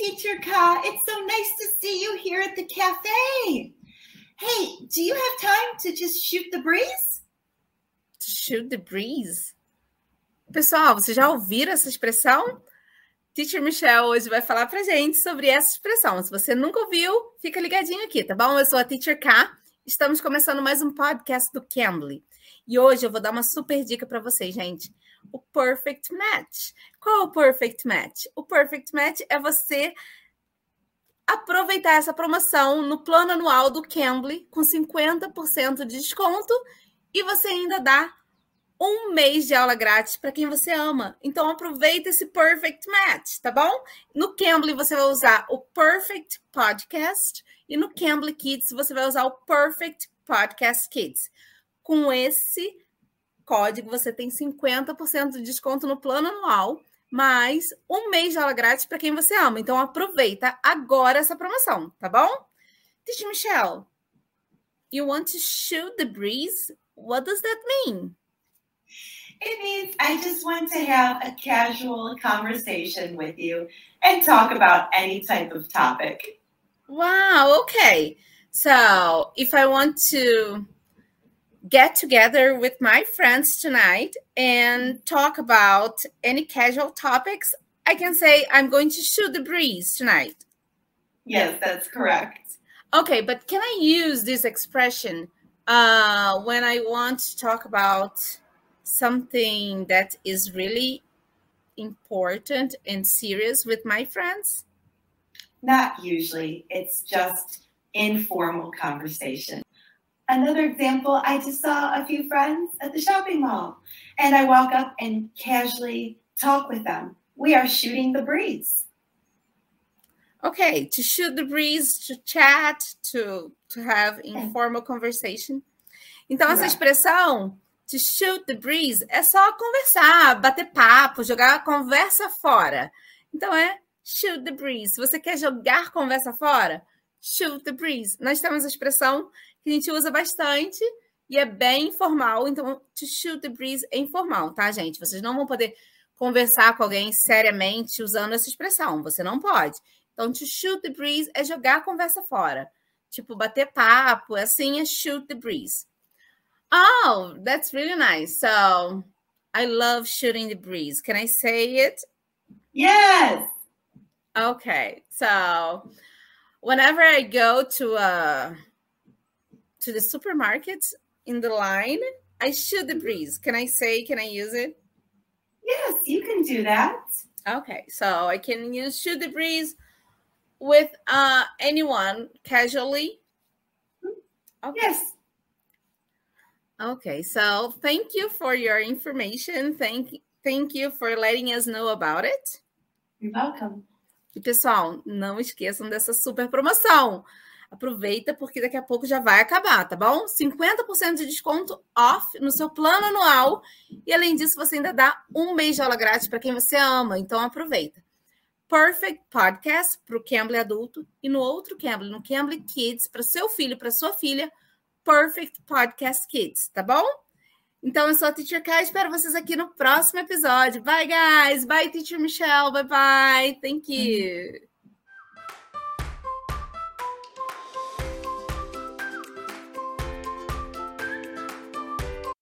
Teacher Ka. It's so nice to see you here at the cafe. Hey, do you have time to just shoot the breeze? To shoot the breeze? Pessoal, vocês já ouviram essa expressão? Teacher Michelle hoje vai falar pra gente sobre essa expressão. Se você nunca ouviu, fica ligadinho aqui, tá bom? Eu sou a Teacher K. Estamos começando mais um podcast do Cambly. E hoje eu vou dar uma super dica para vocês, gente. O Perfect Match. Qual o Perfect Match? O Perfect Match é você aproveitar essa promoção no plano anual do Cambly com 50% de desconto e você ainda dá um mês de aula grátis para quem você ama. Então aproveita esse Perfect Match, tá bom? No Cambly você vai usar o Perfect Podcast e no Cambly Kids você vai usar o Perfect Podcast Kids. Com esse código você tem 50% de desconto no plano anual, mais um mês de aula grátis para quem você ama. Então aproveita agora essa promoção, tá bom? Teacher Michelle, you want to shoot the breeze? What does that mean? It means I just want to have a casual conversation with you and talk about any type of topic. Wow, okay. So if I want to get together with my friends tonight and talk about any casual topics, I can say I'm going to shoot the breeze tonight. Yes, that's correct. Okay, but can I use this expression uh, when I want to talk about something that is really important and serious with my friends? Not usually. It's just informal conversation. Another example, I just saw a few friends at the shopping mall and I walk up and casually talk with them. We are shooting the breeze. Okay, to shoot the breeze, to chat, to, to have informal conversation. Então, essa expressão To shoot the breeze é só conversar, bater papo, jogar a conversa fora. Então é shoot the breeze. Se você quer jogar conversa fora, shoot the breeze. Nós temos a expressão que a gente usa bastante e é bem informal. Então, to shoot the breeze é informal, tá, gente? Vocês não vão poder conversar com alguém seriamente usando essa expressão. Você não pode. Então, to shoot the breeze é jogar a conversa fora. Tipo, bater papo, assim é shoot the breeze. Oh, that's really nice. So I love shooting the breeze. Can I say it? Yes. Okay. So whenever I go to uh to the supermarkets in the line, I shoot the breeze. Can I say, can I use it? Yes, you can do that. Okay. So I can use shoot the breeze with uh anyone casually. Okay. Yes. Okay, so thank you for your information. Thank, thank you for letting us know about it. You're welcome. E pessoal, não esqueçam dessa super promoção. Aproveita porque daqui a pouco já vai acabar, tá bom? 50% de desconto off no seu plano anual. E além disso, você ainda dá um mês de aula grátis para quem você ama. Então aproveita. Perfect Podcast para o Cambly adulto e no outro Cambly, no Cambly Kids, para seu filho, para sua filha Perfect Podcast Kids, tá bom? Então, eu sou a Teacher Kai, espero vocês aqui no próximo episódio. Bye, guys! Bye, Teacher Michelle! Bye, bye! Thank you!